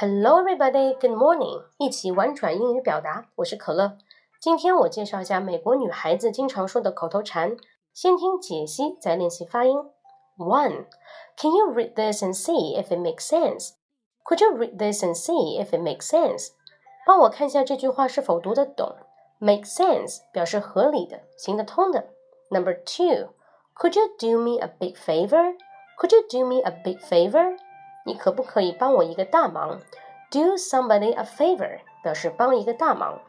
Hello, everybody. Good morning. 一起玩转英语表达，我是可乐。今天我介绍一下美国女孩子经常说的口头禅，先听解析，再练习发音。One, can you read this and see if it makes sense? Could you read this and see if it makes sense? 帮我看一下这句话是否读得懂。Make sense 表示合理的、行得通的。Number two, could you do me a big favor? Could you do me a big favor? 你可不可以帮我一个大忙？Do somebody a favor 表示帮一个大忙。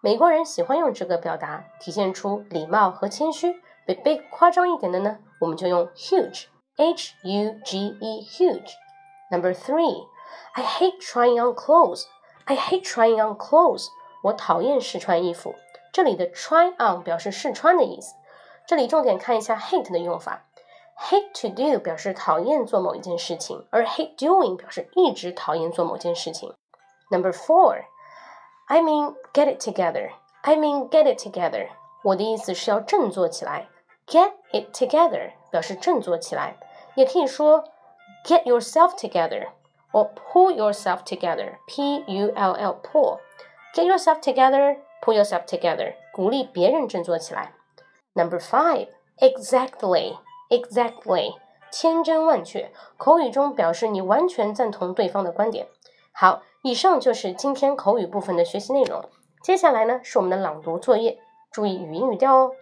美国人喜欢用这个表达，体现出礼貌和谦虚。比 big 夸张一点的呢，我们就用 huge，h u g e huge。Number three, I hate trying on clothes. I hate trying on clothes. 我讨厌试穿衣服。这里的 try on 表示试穿的意思。这里重点看一下 hate 的用法。Hate to do 表示讨厌做某一件事情，而 hate doing 表示一直讨厌做某件事情。Number four, I mean get it together. I mean get it together. 我的意思是要振作起来。Get it together 表示振作起来，也可以说 get yourself together or pull yourself together. P U L L pull. Get yourself together. Pull yourself together. 鼓励别人振作起来。Number five, exactly. Exactly, 千真万确。口语中表示你完全赞同对方的观点。好，以上就是今天口语部分的学习内容。接下来呢是我们的朗读作业，注意语音语调哦。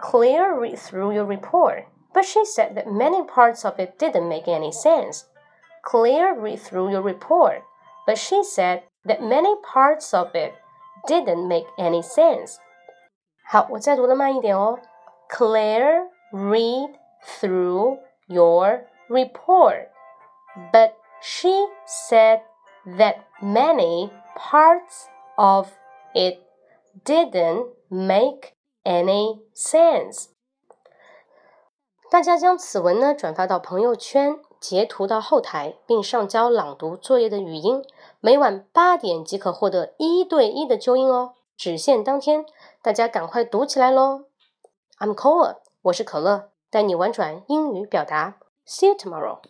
Claire read through your report, but she said that many parts of it didn't make any sense. Claire read through your report, but she said that many parts of it didn't make any sense read through your report. But she said that many parts of it didn't make any sense. 大家将此文呢转发到朋友圈，截图到后台，并上交朗读作业的语音，每晚八点即可获得一对一的纠音哦，只限当天，大家赶快读起来喽！I'm Cole。 我是可乐，带你玩转英语表达。See you tomorrow.